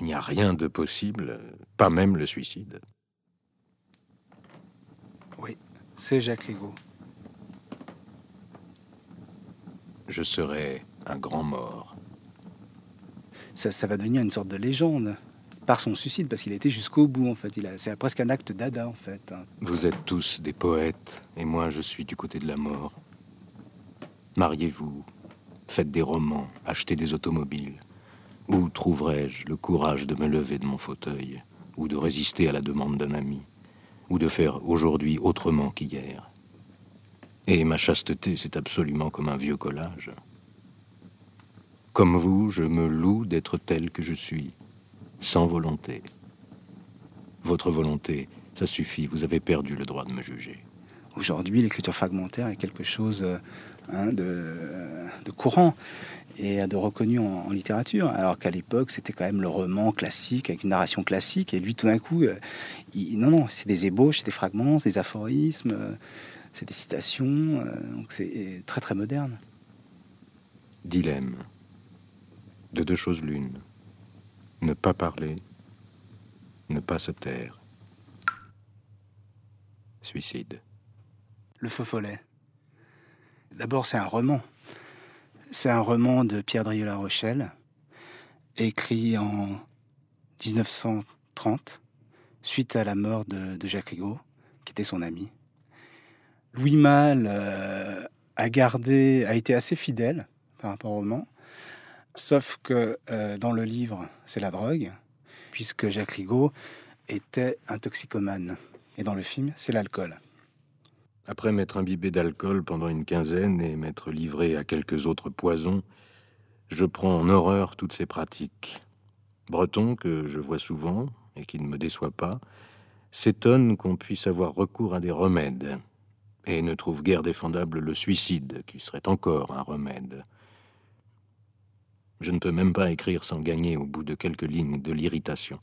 Il n'y a rien de possible, pas même le suicide. Oui, c'est Jacques Ligo. Je serai un grand mort. Ça, ça va devenir une sorte de légende par son suicide, parce qu'il a été jusqu'au bout, en fait. C'est presque un acte d'Ada, en fait. Vous êtes tous des poètes, et moi je suis du côté de la mort. Mariez-vous, faites des romans, achetez des automobiles. Où trouverai-je le courage de me lever de mon fauteuil, ou de résister à la demande d'un ami, ou de faire aujourd'hui autrement qu'hier? Et ma chasteté, c'est absolument comme un vieux collage. Comme vous, je me loue d'être tel que je suis, sans volonté. Votre volonté, ça suffit, vous avez perdu le droit de me juger. Aujourd'hui, l'écriture fragmentaire est quelque chose euh, hein, de, de, courant et de reconnu en, littérature, alors qu'à l'époque, c'était quand même le roman classique avec une narration classique. Et lui, tout d'un coup, euh, non, non, c'est des ébauches, des fragments, des aphorismes, euh, c'est des citations. donc c'est très, très moderne. Dilemme. De deux choses l'une ne pas parler, ne pas se taire. Suicide. Le faux follet. D'abord, c'est un roman. C'est un roman de Pierre Drieux-La Rochelle, écrit en 1930, suite à la mort de, Jacques Rigaud, qui était son ami. Louis Malle euh, a été assez fidèle par rapport au roman. Sauf que euh, dans le livre, c'est la drogue, puisque Jacques Rigaud était un toxicomane. Et dans le film, c'est l'alcool. Après m'être imbibé d'alcool pendant une quinzaine et m'être livré à quelques autres poisons, je prends en horreur toutes ces pratiques. Breton, que je vois souvent et qui ne me déçoit pas, s'étonne qu'on puisse avoir recours à des remèdes et ne trouve guère défendable le suicide, qui serait encore un remède. Je ne peux même pas écrire sans gagner au bout de quelques lignes de l'irritation.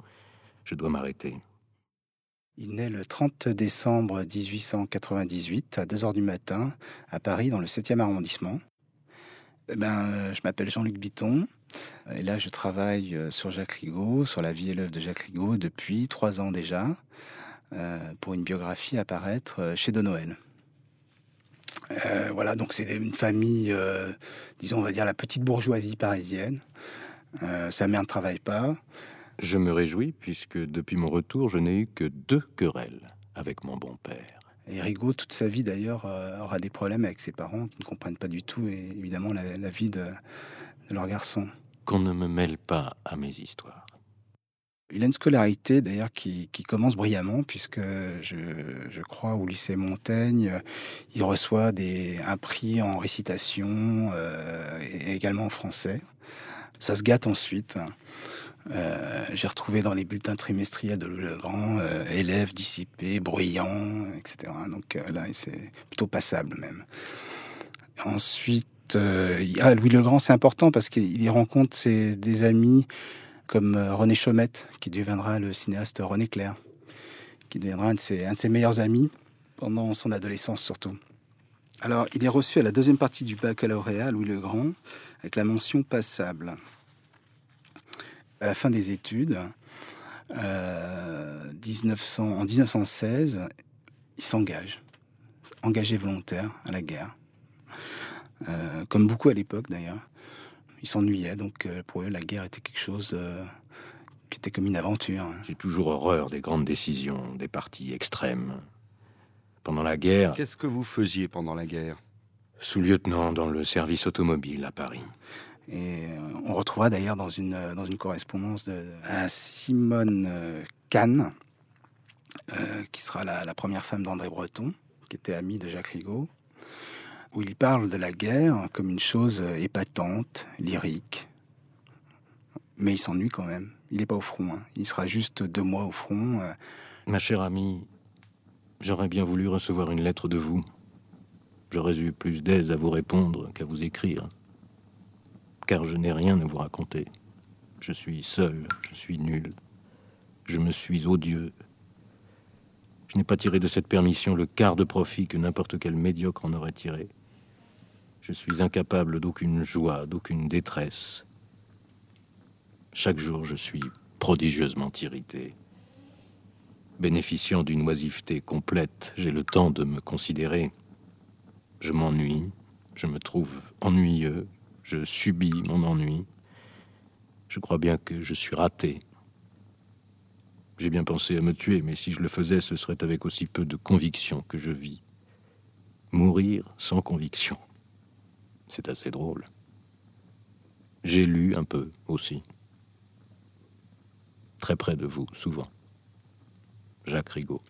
Je dois m'arrêter. Il naît le 30 décembre 1898 à 2 h du matin à Paris dans le 7e arrondissement. Eh ben, euh, je m'appelle Jean-Luc Bitton et là je travaille euh, sur Jacques Rigaud, sur la vie et l'œuvre de Jacques Rigaud depuis trois ans déjà euh, pour une biographie à paraître chez De Noël. Euh, voilà, donc c'est une famille, euh, disons, on va dire la petite bourgeoisie parisienne. Euh, sa mère ne travaille pas. Je me réjouis puisque depuis mon retour, je n'ai eu que deux querelles avec mon bon père. Et Rigaud, toute sa vie d'ailleurs, aura des problèmes avec ses parents qui ne comprennent pas du tout, et évidemment, la, vie de leur garçon. Qu'on ne me mêle pas à mes histoires. Il a une scolarité d'ailleurs qui, commence brillamment puisque je, crois au lycée Montaigne, il reçoit des, un prix en récitation euh, et également en français. Ça se gâte ensuite. Euh, j'ai retrouvé dans les bulletins trimestriels de Le Grand euh, élève dissipé, bruyant, etc. Donc là, c'est plutôt passable même. Ensuite, ah, Louis Le Grand, c'est important parce qu'il y rencontre des amis comme euh, René Chaumette, qui deviendra le cinéaste René Clair, qui deviendra un de ses, un de ses meilleurs amis pendant son adolescence surtout. Alors, il est reçu à la deuxième partie du baccalauréat, Louis le Grand, avec la mention passable. À la fin des études, euh, 1900, en 1916, il s'engage, engagé volontaire à la guerre, euh, comme beaucoup à l'époque d'ailleurs ils s'ennuyaient, donc euh, pour eux, la guerre était quelque chose euh, qui était comme une aventure. J'ai toujours horreur des grandes décisions, des partis extrêmes. Pendant la guerre. Qu'est-ce que vous faisiez pendant la guerre? Sous-lieutenant dans le service automobile à Paris. Et euh, on retrouvera d'ailleurs dans une, dans une correspondance de Simone Kahn, qui sera la, la première femme d'André Breton, qui était amie de Jacques Rigaud, où il parle de la guerre comme une chose épatante, lyrique. Mais il s'ennuie quand même. Il n'est pas au front. Hein. Il sera juste deux mois au front. Euh. Ma chère amie, j'aurais bien voulu recevoir une lettre de vous. J'aurais eu plus d'aise à vous répondre qu'à vous écrire. Car je n'ai rien à vous raconter. Je suis seul, je suis nul. Je me suis odieux, je n'ai pas tiré de cette permission le quart de profit que n'importe quel médiocre en aurait tiré. Je suis incapable d'aucune joie, d'aucune détresse. Chaque jour, je suis prodigieusement irrité. Bénéficiant d'une oisiveté complète, j'ai le temps de me considérer. Je m'ennuie, je me trouve ennuyeux, je subis mon ennui. Je crois bien que je suis raté. J'ai bien pensé à me tuer, mais si je le faisais, ce serait avec aussi peu de conviction que je vis. Mourir sans conviction. C'est assez drôle. J'ai lu un peu aussi. Très près de vous, souvent. Jacques Rigaud.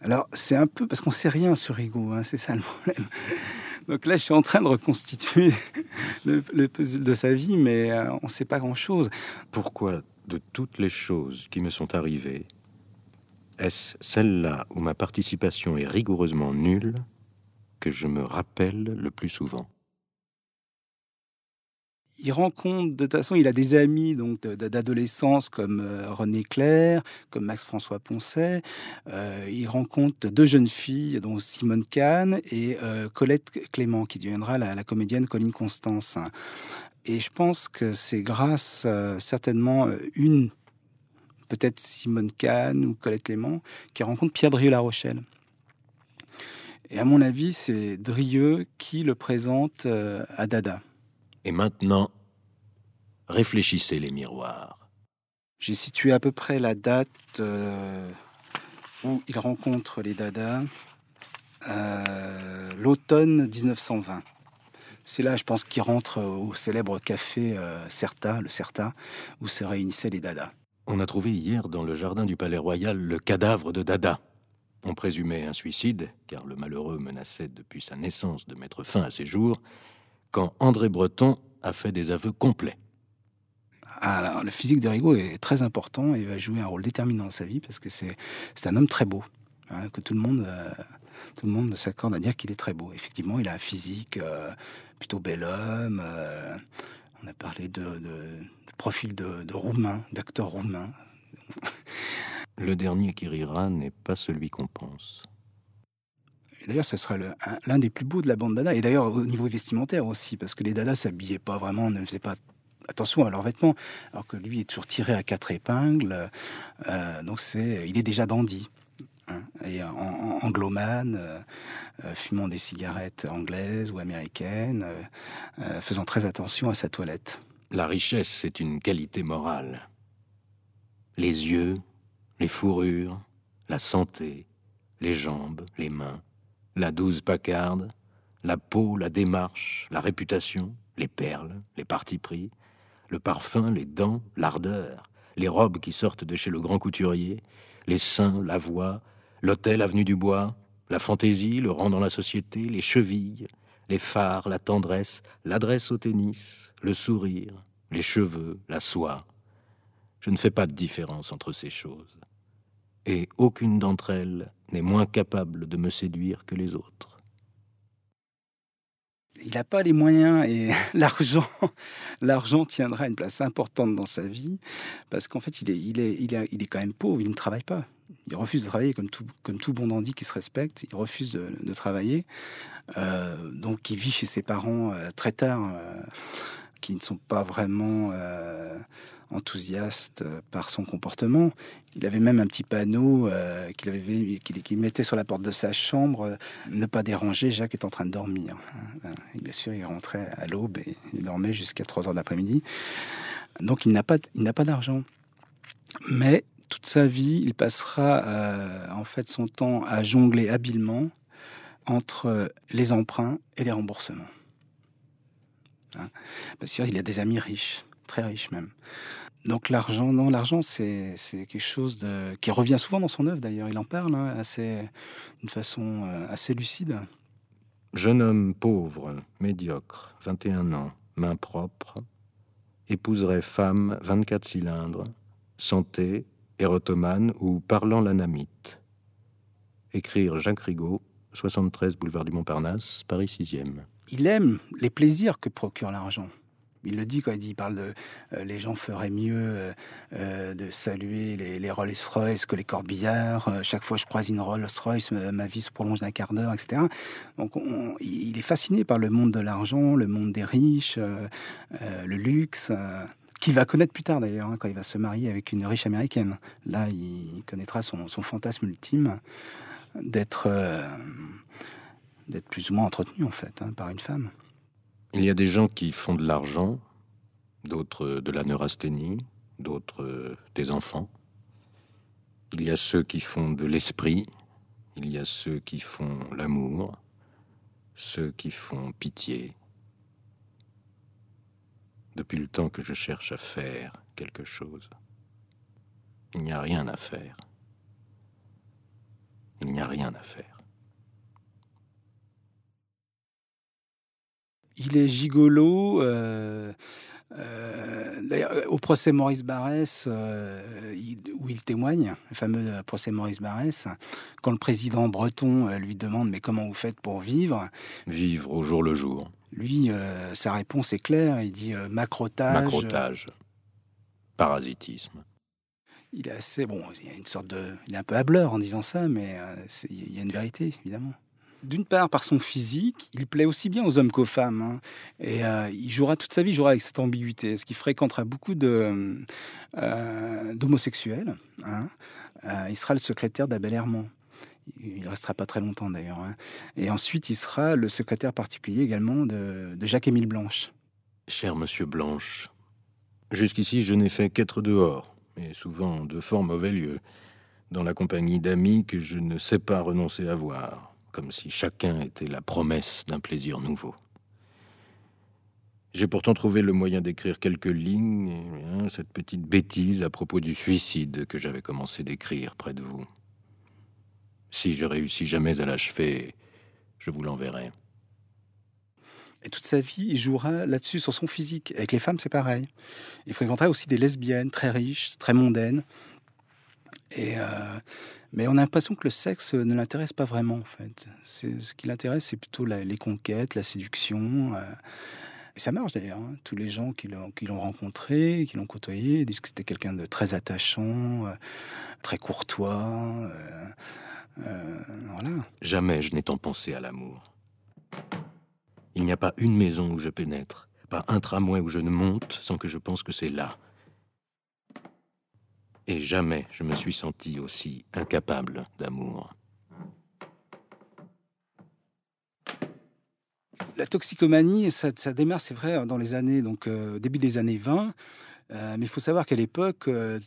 Alors, c'est un peu parce qu'on sait rien sur Rigaud, hein, c'est ça le problème. Donc là, je suis en train de reconstituer le, puzzle de sa vie, mais euh, on ne sait pas grand-chose. Pourquoi, de toutes les choses qui me sont arrivées, est-ce celle-là où ma participation est rigoureusement nulle que je me rappelle le plus souvent? Il rencontre, de toute façon, il a des amis donc d'adolescence comme euh, René Clair, comme Max-François Poncet. Euh, il rencontre deux jeunes filles, dont Simone Kahn et euh, Colette Clément, qui deviendra la, comédienne Colline Constance. Et je pense que c'est grâce, certainement, une, peut-être Simone Kahn ou Colette Clément, qui rencontre Pierre Drieux-La Rochelle. Et à mon avis, c'est Drieux qui le présente à Dada. Et maintenant, réfléchissez les miroirs. J'ai situé à peu près la date euh, où il rencontre les Dada, euh, l'automne 1920. C'est là, je pense, qu'il rentre au célèbre café euh, Certa, le Certa, où se réunissaient les Dada. On a trouvé hier dans le jardin du Palais Royal le cadavre de Dada. On présumait un suicide, car le malheureux menaçait depuis sa naissance de mettre fin à ses jours, quand André Breton a fait des aveux complets. Alors, le physique de Rigaud est très important et va jouer un rôle déterminant dans sa vie parce que c'est un homme très beau, hein, que tout le monde, euh, tout le monde s'accorde à dire qu'il est très beau. Effectivement, il a un physique euh, plutôt bel homme. Euh, on a parlé de, profil de, de roumain, d'acteur roumain. Le dernier qui rira n'est pas celui qu'on pense. D'ailleurs, ce sera l'un des plus beaux de la bande Dada. Et d'ailleurs, au niveau vestimentaire aussi, parce que les Dada s'habillaient pas vraiment, ne faisaient pas attention à leurs vêtements, alors que lui est toujours tiré à quatre épingles. Euh, donc c'est, il est déjà dandy. Hein, et en, anglomane, euh, euh, fumant des cigarettes anglaises ou américaines, faisant très attention à sa toilette. La richesse, c'est une qualité morale. Les yeux, les fourrures, la santé, les jambes, les mains, la douze pacarde, la peau, la démarche, la réputation, les perles, les partis pris, le parfum, les dents, l'ardeur, les robes qui sortent de chez le grand couturier, les seins, la voix, l'hôtel avenue du Bois, la fantaisie, le rang dans la société, les chevilles, les phares, la tendresse, l'adresse au tennis, le sourire, les cheveux, la soie. Je ne fais pas de différence entre ces choses. Et aucune d'entre elles n'est moins capable de me séduire que les autres. Il n'a pas les moyens et l'argent, l'argent tiendra une place importante dans sa vie parce qu'en fait, il est, il, est, il, est, il est quand même pauvre, il ne travaille pas. Il refuse de travailler comme tout, comme tout bon dandy qui se respecte. Il refuse de, travailler. Euh, donc, il vit chez ses parents euh, très tard, euh, qui ne sont pas vraiment enthousiaste euh, par son comportement. Il avait même un petit panneau euh, qu'il avait mettait sur la porte de sa chambre euh, ne pas déranger, Jacques est en train de dormir. Hein. Bien sûr, il rentrait à l'aube et il dormait jusqu'à 3 heures d'après-midi. Donc il n'a pas pas d'argent. Mais toute sa vie, il passera en fait son temps à jongler habilement entre les emprunts et les remboursements. Hein. Parce qu'il a des amis riches, très riches même. Donc l'argent, non, l'argent, c'est quelque chose de, qui revient souvent dans son œuvre d'ailleurs. Il en parle hein, assez, d'une façon euh, assez lucide. Jeune homme pauvre, médiocre, 21 ans, main propre, épouserait femme, 24 cylindres, santé, érotomane ou parlant l'anamite. Écrire Jacques Rigaud, 73 boulevard du Montparnasse, Paris 6e. Il aime les plaisirs que procure l'argent. Il le dit quand il dit, parle de euh, les gens feraient mieux euh, euh, de saluer les, les Rolls-Royce que les corbillards. chaque fois que je croise une Rolls-Royce, ma, vie se prolonge d'un quart d'heure, etc. Donc il est fasciné par le monde de l'argent, le monde des riches, le luxe, qu'il va connaître plus tard d'ailleurs, hein, quand il va se marier avec une riche américaine. Là, il connaîtra son, fantasme ultime d'être d'être plus ou moins entretenu en fait hein, par une femme. Il y a des gens qui font de l'argent, d'autres de la neurasthénie, d'autres des enfants. Il y a ceux qui font de l'esprit, il y a ceux qui font l'amour, ceux qui font pitié. Depuis le temps que je cherche à faire quelque chose, il n'y a rien à faire. Il n'y a rien à faire. Il est gigolo. Euh, euh, au procès Maurice Barrès, euh, où il témoigne, le fameux procès Maurice Barrès, quand le président breton euh, lui demande Mais comment vous faites pour vivre? Vivre au jour le jour. Lui, sa réponse est claire il dit macrotage. Macrotage. Parasitisme. Il est assez. Bon, il y a une sorte de. Il est un peu hableur en disant ça, mais il y a une vérité, évidemment d'une part par son physique, il plaît aussi bien aux hommes qu'aux femmes. Hein. Et euh, il jouera toute sa vie, il jouera avec cette ambiguïté, ce qui fréquentera beaucoup euh, d'homosexuels. Hein. Euh, il sera le secrétaire d'Abel Herman. Il restera pas très longtemps d'ailleurs. Hein. Et ensuite, il sera le secrétaire particulier également de, Jacques-Émile Blanche. Cher monsieur Blanche, jusqu'ici je n'ai fait qu'être dehors, mais souvent de fort mauvais lieux, dans la compagnie d'amis que je ne sais pas renoncer à voir comme si chacun était la promesse d'un plaisir nouveau. J'ai pourtant trouvé le moyen d'écrire quelques lignes, hein, cette petite bêtise à propos du suicide que j'avais commencé d'écrire près de vous. Si je réussis jamais à l'achever, je vous l'enverrai. Et toute sa vie, il jouera là-dessus sur son physique. Avec les femmes, c'est pareil. Il fréquentera aussi des lesbiennes très riches, très mondaines. Et euh, mais on a l'impression que le sexe ne l'intéresse pas vraiment, en fait. Ce qui l'intéresse, c'est plutôt les conquêtes, la séduction. Euh. et ça marche d'ailleurs. Hein. Tous les gens qui l'ont rencontré, qui l'ont côtoyé, disent que c'était quelqu'un de très attachant, euh, très courtois. Jamais je n'ai tant pensé à l'amour. Il n'y a pas une maison où je pénètre, pas un tramway où je ne monte sans que je pense que c'est là, et jamais je me suis senti aussi incapable d'amour. La toxicomanie, ça, démarre, c'est vrai, dans les années, donc euh, début des années 20. Euh, mais il faut savoir qu'à l'époque, euh,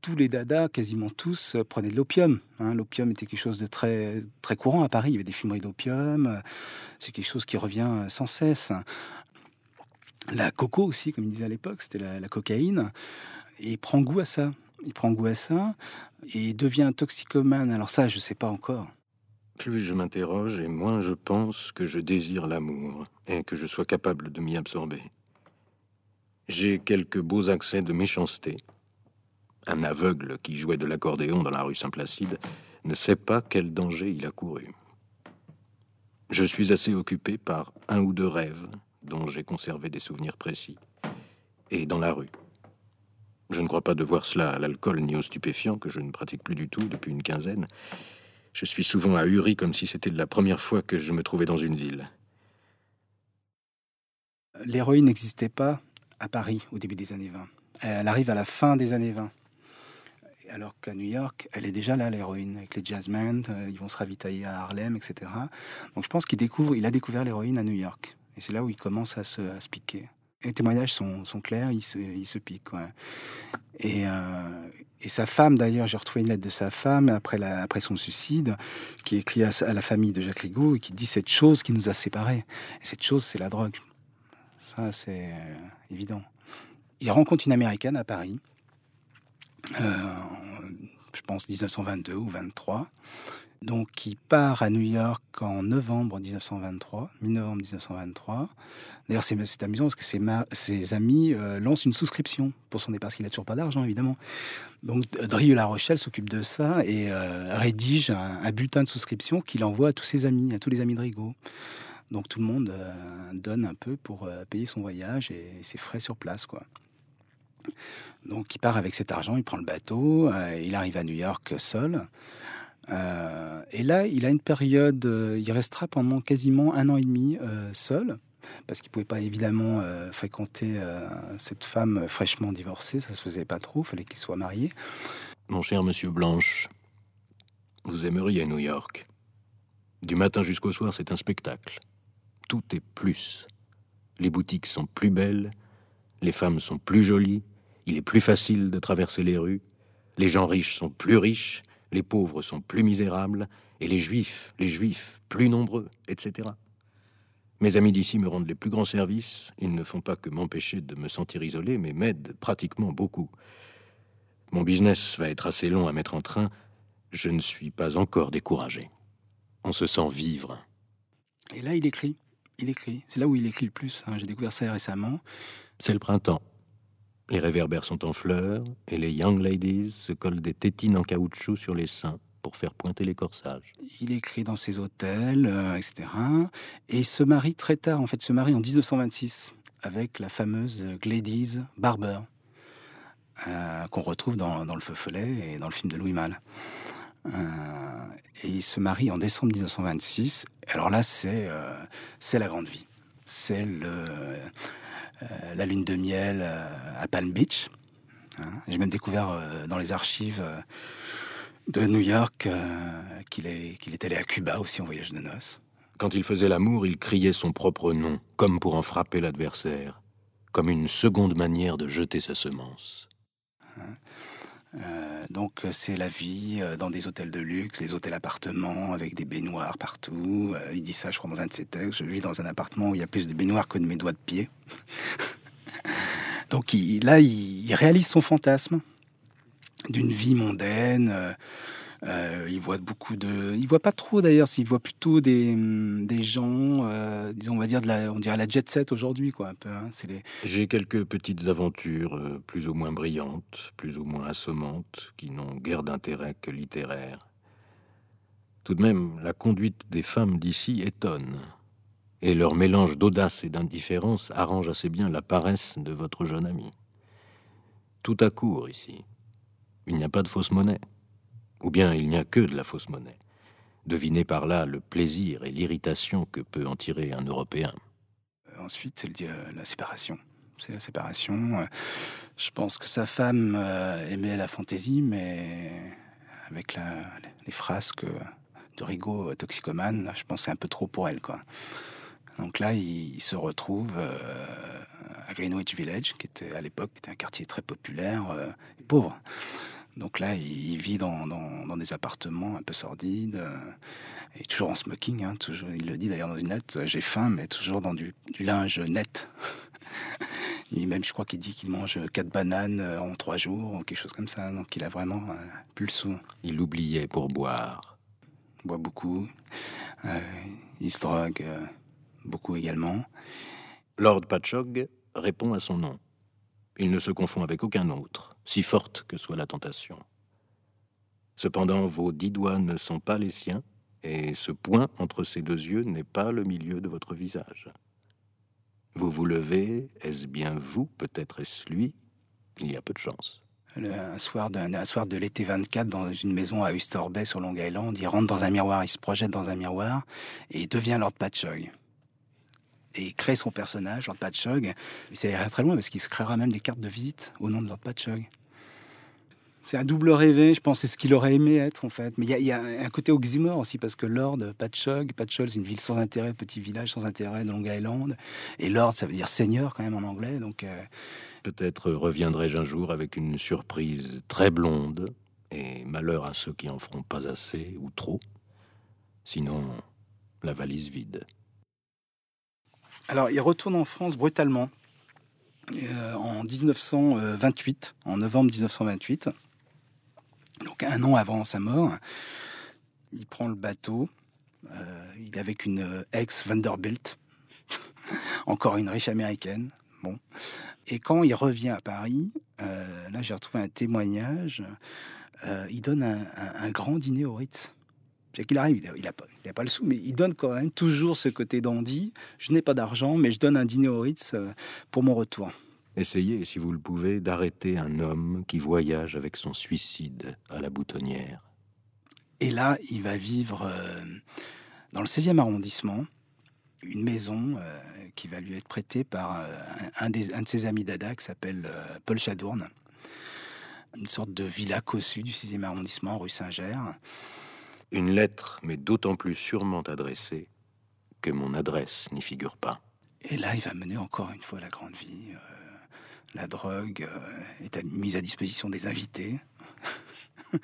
tous les dadas, quasiment tous, prenaient de l'opium. Hein. L'opium était quelque chose de très, très courant à Paris. Il y avait des fumeries d'opium. C'est quelque chose qui revient sans cesse. La coco aussi, comme il disait à l'époque, c'était la, cocaïne il prend goût à ça. Il prend goût à ça et il devient toxicomane. Alors ça, je ne sais pas encore. Plus je m'interroge et moins je pense que je désire l'amour et que je sois capable de m'y absorber. J'ai quelques beaux accès de méchanceté. Un aveugle qui jouait de l'accordéon dans la rue Saint-Placide ne sait pas quel danger il a couru. Je suis assez occupé par un ou deux rêves dont j'ai conservé des souvenirs précis. Et dans la rue, je ne crois pas devoir cela à l'alcool ni aux stupéfiants que je ne pratique plus du tout depuis une quinzaine. Je suis souvent ahuri comme si c'était la première fois que je me trouvais dans une ville. L'héroïne n'existait pas à Paris au début des années 20. Elle arrive à la fin des années 20. Alors qu'à New York, elle est déjà là, l'héroïne, avec les jazzmen, euh, ils vont se ravitailler à Harlem, etc. Donc je pense qu'il découvre, il a découvert l'héroïne à New York. Et c'est là où il commence à se, à se piquer les témoignages sont, clairs, il se, il pique. Et, euh, et, sa femme, d'ailleurs, j'ai retrouvé une lettre de sa femme après, son suicide, qui écrit à, à, la famille de Jacques Rigaud et qui dit cette chose qui nous a séparés. Et cette chose, c'est la drogue. Ça, c'est euh, évident. Il rencontre une américaine à Paris, euh, je pense 1922 ou 23 donc qui part à New York en novembre 1923, mi-novembre 1923. D'ailleurs, c'est amusant parce que ses, amis euh, lancent une souscription pour son départ, parce qu'il n'a toujours pas d'argent, évidemment. Donc, Drieux-La Rochelle s'occupe de ça et euh, rédige un, bulletin de souscription qu'il envoie à tous ses amis, à tous les amis de Rigaud. Donc, tout le monde euh, donne un peu pour payer son voyage et ses frais sur place, quoi. Donc, il part avec cet argent, il prend le bateau, il arrive à New York seul. Euh, et là, il a une période, euh, il restera pendant quasiment un an et demi euh, seul. parce qu'il pouvait pas évidemment fréquenter cette femme fraîchement divorcée, ça se faisait pas trop, fallait qu'il soit marié. Mon cher monsieur Blanche, vous aimeriez New York. Du matin jusqu'au soir, c'est un spectacle. Tout est plus. Les boutiques sont plus belles, les femmes sont plus jolies, il est plus facile de traverser les rues, les gens riches sont plus riches, les pauvres sont plus misérables, et les juifs, les juifs, plus nombreux, etc. Mes amis d'ici me rendent les plus grands services, ils ne font pas que m'empêcher de me sentir isolé, mais m'aident pratiquement beaucoup. Mon business va être assez long à mettre en train, je ne suis pas encore découragé. On se sent vivre. Et là, il écrit. Il écrit. C'est là où il écrit le plus. Hein. J'ai découvert ça récemment. C'est le printemps. Les réverbères sont en fleurs et les young ladies se collent des tétines en caoutchouc sur les seins pour faire pointer les corsages. Il écrit dans ses hôtels, euh, etc. Et se marie très tard, en fait, se marie en 1926 avec la fameuse Gladys Barber, euh, qu'on retrouve dans, Le Feu Follet et dans le film de Louis Malle. Euh, et il se marie en décembre 1926. Alors là, c'est la grande vie. C'est le la lune de miel euh, à Palm Beach. Hein. J'ai même découvert euh, dans les archives de New York qu'il est, qu'il est allé à Cuba aussi en voyage de noces. Quand il faisait l'amour, il criait son propre nom, comme pour en frapper l'adversaire, comme une seconde manière de jeter sa semence. Euh, donc euh, c'est la vie euh, dans des hôtels de luxe, les hôtels appartements avec des baignoires partout. il dit ça, je crois, dans un de ses textes. Je vis dans un appartement où il y a plus de baignoires que de mes doigts de pied. donc là, il, réalise son fantasme d'une vie mondaine. Il voit beaucoup de, il voit pas trop d'ailleurs, s'il voit plutôt des, hum, des gens, euh, disons on va dire on dirait la jet set aujourd'hui quoi un peu. Hein. les... J'ai quelques petites aventures euh, plus ou moins brillantes, plus ou moins assommantes, qui n'ont guère d'intérêt que littéraire. Tout de même, la conduite des femmes d'ici étonne, et leur mélange d'audace et d'indifférence arrange assez bien la paresse de votre jeune ami. Tout à court ici. Il n'y a pas de fausse monnaie. Ou bien il n'y a que de la fausse monnaie. Devinez par là le plaisir et l'irritation que peut en tirer un Européen. Euh, ensuite, c'est euh, la séparation. C'est la séparation. Euh, je pense que sa femme aimait la fantaisie, mais avec les frasques de Rigaud toxicomane, je pense c'est un peu trop pour elle. Quoi. Donc là, il, se retrouve à Greenwich Village, qui était à l'époque un quartier très populaire, pauvre. Donc là, il, vit dans, des appartements un peu sordides, euh, et toujours en smoking. Hein, toujours, il le dit d'ailleurs dans une lettre, j'ai faim, mais toujours dans du, linge net. il, même, je crois qu'il dit qu'il mange quatre bananes euh, en trois jours, ou quelque chose comme ça. Donc il a vraiment euh, plus le sou. Il l'oubliait pour boire. Il boit beaucoup. il se drogue beaucoup également. Lord Patchog répond à son nom. Il ne se confond avec aucun autre, si forte que soit la tentation. Cependant, vos dix doigts ne sont pas les siens, et ce point entre ces deux yeux n'est pas le milieu de votre visage. Vous vous levez, est-ce bien vous, peut-être est-ce lui? Il y a peu de chance. un soir de, soir de l'été 24, dans une maison à Oyster Bay sur Long Island, il rentre dans un miroir, il se projette dans un miroir, et il devient Lord Patchogue et crée son personnage, Lord Patchog. Ira très loin parce qu'il se créera même des cartes de visite au nom de Lord Patchog. C'est un double rêvé, je pense, c'est ce qu'il aurait aimé être en fait. Mais il y, a un côté oxymore aussi parce que Lord Patchog, Patchog c'est une ville sans intérêt, petit village sans intérêt de Long Island. Et Lord, ça veut dire seigneur quand même en anglais. Donc euh, peut-être reviendrai-je un jour avec une surprise très blonde. Et malheur à ceux qui en feront pas assez ou trop. Sinon, la valise vide. Alors, il retourne en France brutalement euh, en 1928, en novembre 1928, donc un an avant sa mort. Il prend le bateau. Euh, il est avec une ex Vanderbilt, encore une riche américaine. Bon. Et quand il revient à Paris, euh, là j'ai retrouvé un témoignage. il donne un, un grand dîner au Ritz. C'est qu'il arrive, il n'a pas, pas, le sou, mais il donne quand même toujours ce côté dandy. Je n'ai pas d'argent, mais je donne un dîner au Ritz euh, pour mon retour. Essayez, si vous le pouvez, d'arrêter un homme qui voyage avec son suicide à la boutonnière. Et là, il va vivre euh, dans le 16e arrondissement, une maison qui va lui être prêtée par un, des, un de ses amis d'Ada qui s'appelle Paul Chadourne. Une sorte de villa cossue du 6e arrondissement, rue Saint-Ger. Une lettre, mais d'autant plus sûrement adressée que mon adresse n'y figure pas. Et là, il va mener encore une fois la grande vie. la drogue est mise à disposition des invités.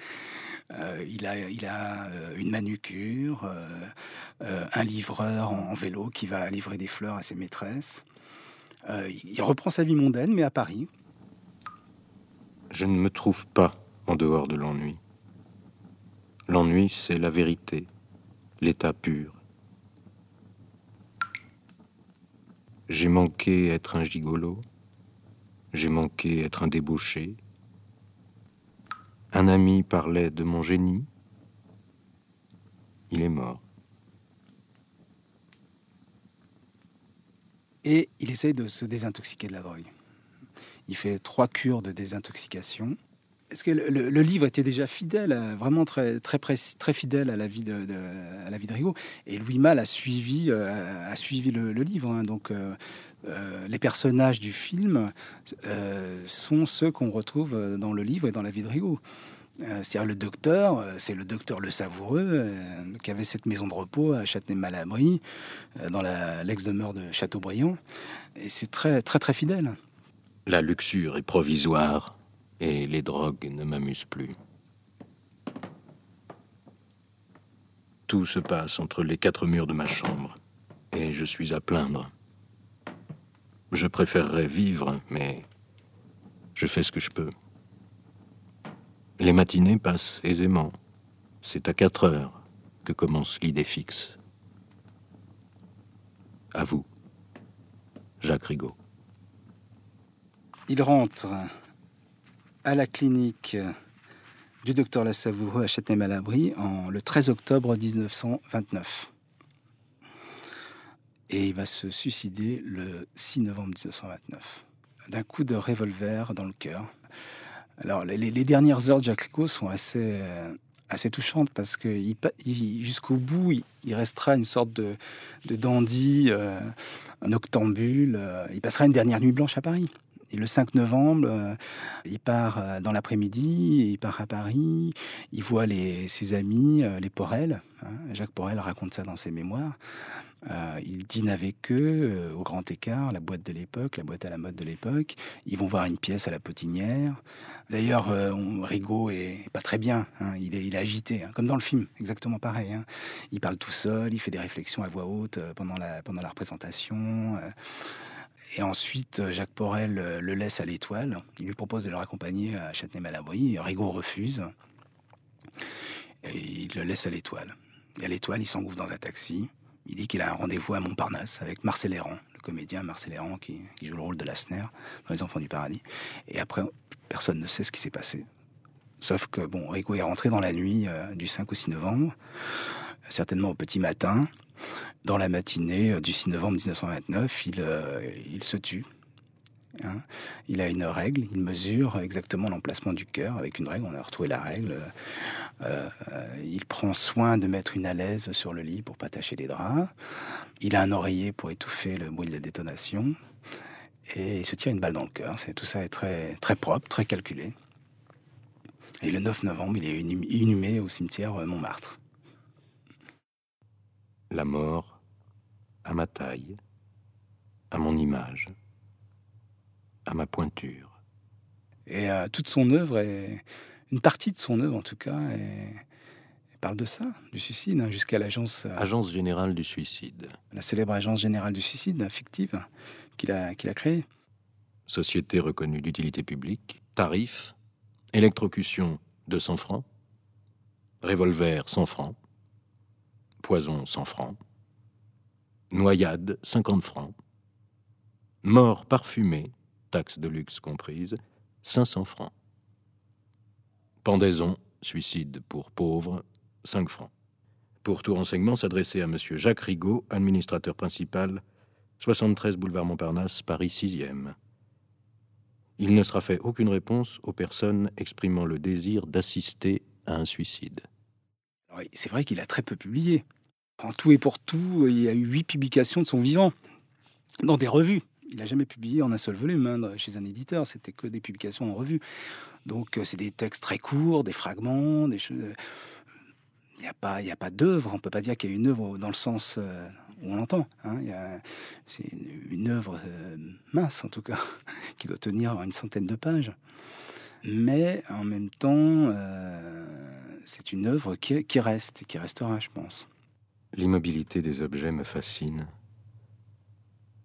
Euh, il a, il a euh, une manucure, euh, un livreur en, vélo qui va livrer des fleurs à ses maîtresses. il reprend sa vie mondaine, mais à Paris. Je ne me trouve pas en dehors de l'ennui. L'ennui, c'est la vérité, l'état pur. J'ai manqué être un gigolo, j'ai manqué être un débauché, un ami parlait de mon génie. Il est mort. Et il essaye de se désintoxiquer de la drogue. Il fait trois cures de désintoxication. Le, livre était déjà fidèle, vraiment très, très, très fidèle à la vie de, à la vie de Rigaud? Et Louis Malle a suivi, euh, a suivi le, livre. Hein. Donc, euh, euh, les personnages du film sont ceux qu'on retrouve dans le livre et dans la vie de Rigaud. C'est-à-dire le docteur, c'est le docteur Le Savoureux, qui avait cette maison de repos à Châtenay-Malabry, dans l'ex-demeure de Châteaubriand. Et c'est très, très, très fidèle. La luxure est provisoire et les drogues ne m'amusent plus. Tout se passe entre les quatre murs de ma chambre et je suis à plaindre. Je préférerais vivre, mais je fais ce que je peux. Les matinées passent aisément. C'est à quatre heures que commence l'idée fixe. À vous, Jacques Rigaud. Il rentre à la clinique du docteur Lassavoureux à Châtenay-Malabry en le 13 octobre 1929. Et il va se suicider le 6 novembre 1929 d'un coup de revolver dans le cœur. Alors les, dernières heures de Jacques Rico sont assez, euh, assez touchantes parce que jusqu'au bout, il, restera une sorte de, dandy, euh, un octambule. Euh, il passera une dernière nuit blanche à Paris. Le 5 novembre, euh, il part euh, dans l'après-midi, il part à Paris, il voit ses amis, euh, les Porel. Hein. Jacques Porel raconte ça dans ses mémoires. il dîne avec eux au Grand Écart, la boîte de l'époque, la boîte à la mode de l'époque. Ils vont voir une pièce à la Potinière. D'ailleurs, Rigaud est pas très bien. Hein. il, est, agité, hein, comme dans le film, exactement pareil. Il parle tout seul, il fait des réflexions à voix haute pendant la représentation. Et ensuite, euh, Jacques Porel euh, le laisse à l'étoile. Il lui propose de le raccompagner à Châtenay-Malabry. Rigaud refuse. Et il le laisse à l'étoile. Et à l'étoile, il s'engouffre dans un taxi. Il dit qu'il a un rendez-vous à Montparnasse avec Marcel Héran, le comédien Marcel Héran qui, joue le rôle de Lasner dans Les Enfants du Paradis. Et après, personne ne sait ce qui s'est passé. Sauf que, bon, Rigaud est rentré dans la nuit euh, du 5 au 6 novembre, certainement au petit matin. Dans la matinée euh, du 6 novembre 1929, il, euh, il se tue. Hein. il a une règle, il mesure exactement l'emplacement du cœur avec une règle, on a retrouvé la règle. Euh, il prend soin de mettre une alaise sur le lit pour pas tacher les draps. Il a un oreiller pour étouffer le bruit de la détonation. Et il se tire une balle dans le cœur. tout ça est très, très propre, très calculé. Et le 9 novembre, il est inhumé au cimetière Montmartre la mort à ma taille, à mon image, à ma pointure. Et euh, toute son œuvre, est, une partie de son œuvre en tout cas, parle de ça, du suicide, hein, jusqu'à l'agence... Euh, agence générale du suicide. La célèbre agence générale du suicide, fictive, qu'il a, qu'il a créée. Société reconnue d'utilité publique, tarif, électrocution 200 francs, revolver 100 francs, poison 100 francs, noyade 50 francs, mort parfumée, taxe de luxe comprise, 500 francs. Pendaison, suicide pour pauvres, 5 francs. Pour tout renseignement, s'adresser à M. Jacques Rigaud, administrateur principal, 73 boulevard Montparnasse, Paris 6e. Il ne sera fait aucune réponse aux personnes exprimant le désir d'assister à un suicide. C'est vrai qu'il a très peu publié. En tout et pour tout, il y a eu huit publications de son vivant dans des revues. Il n'a jamais publié en un seul volume hein, chez un éditeur, c'était que des publications en revue. Donc c'est des textes très courts, des fragments, des choses. Il n'y a pas, pas d'œuvre. On peut pas dire qu'il y a une œuvre dans le sens où on l'entend. Hein. C'est une, œuvre mince en tout cas, qui doit tenir une centaine de pages. Mais en même temps, c'est une œuvre qui, qui reste, qui restera, je pense. L'immobilité des objets me fascine.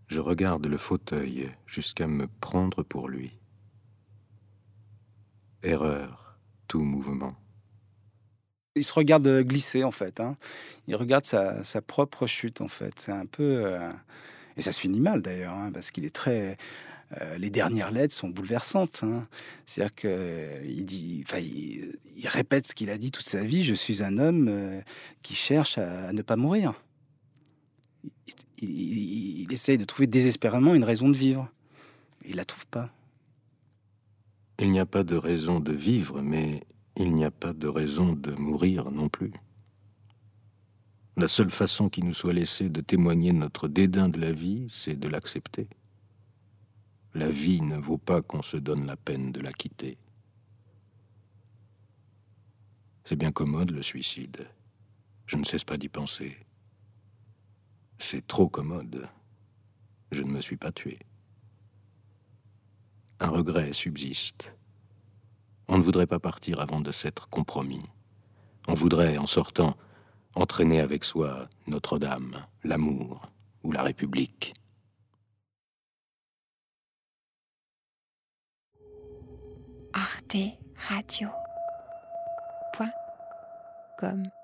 Je regarde le fauteuil jusqu'à me prendre pour lui. Erreur, tout mouvement. Il se regarde glisser en fait. Hein. Il regarde sa, propre chute en fait. C'est un peu euh, et ça se finit mal d'ailleurs hein, parce qu'il est très euh, les dernières lettres sont bouleversantes. Hein. C'est-à-dire qu'il dit, enfin, il, répète ce qu'il a dit toute sa vie. Je suis un homme euh, qui cherche à, ne pas mourir. Il, essaye de trouver désespérément une raison de vivre. Il la trouve pas. Il n'y a pas de raison de vivre, mais il n'y a pas de raison de mourir non plus. La seule façon qui nous soit laissée de témoigner notre dédain de la vie, c'est de l'accepter. La vie ne vaut pas qu'on se donne la peine de la quitter. C'est bien commode le suicide. Je ne cesse pas d'y penser. C'est trop commode. Je ne me suis pas tué. Un regret subsiste. On ne voudrait pas partir avant de s'être compromis. On voudrait, en sortant, entraîner avec soi Notre-Dame, l'amour ou la République. Radio. Point. Comme.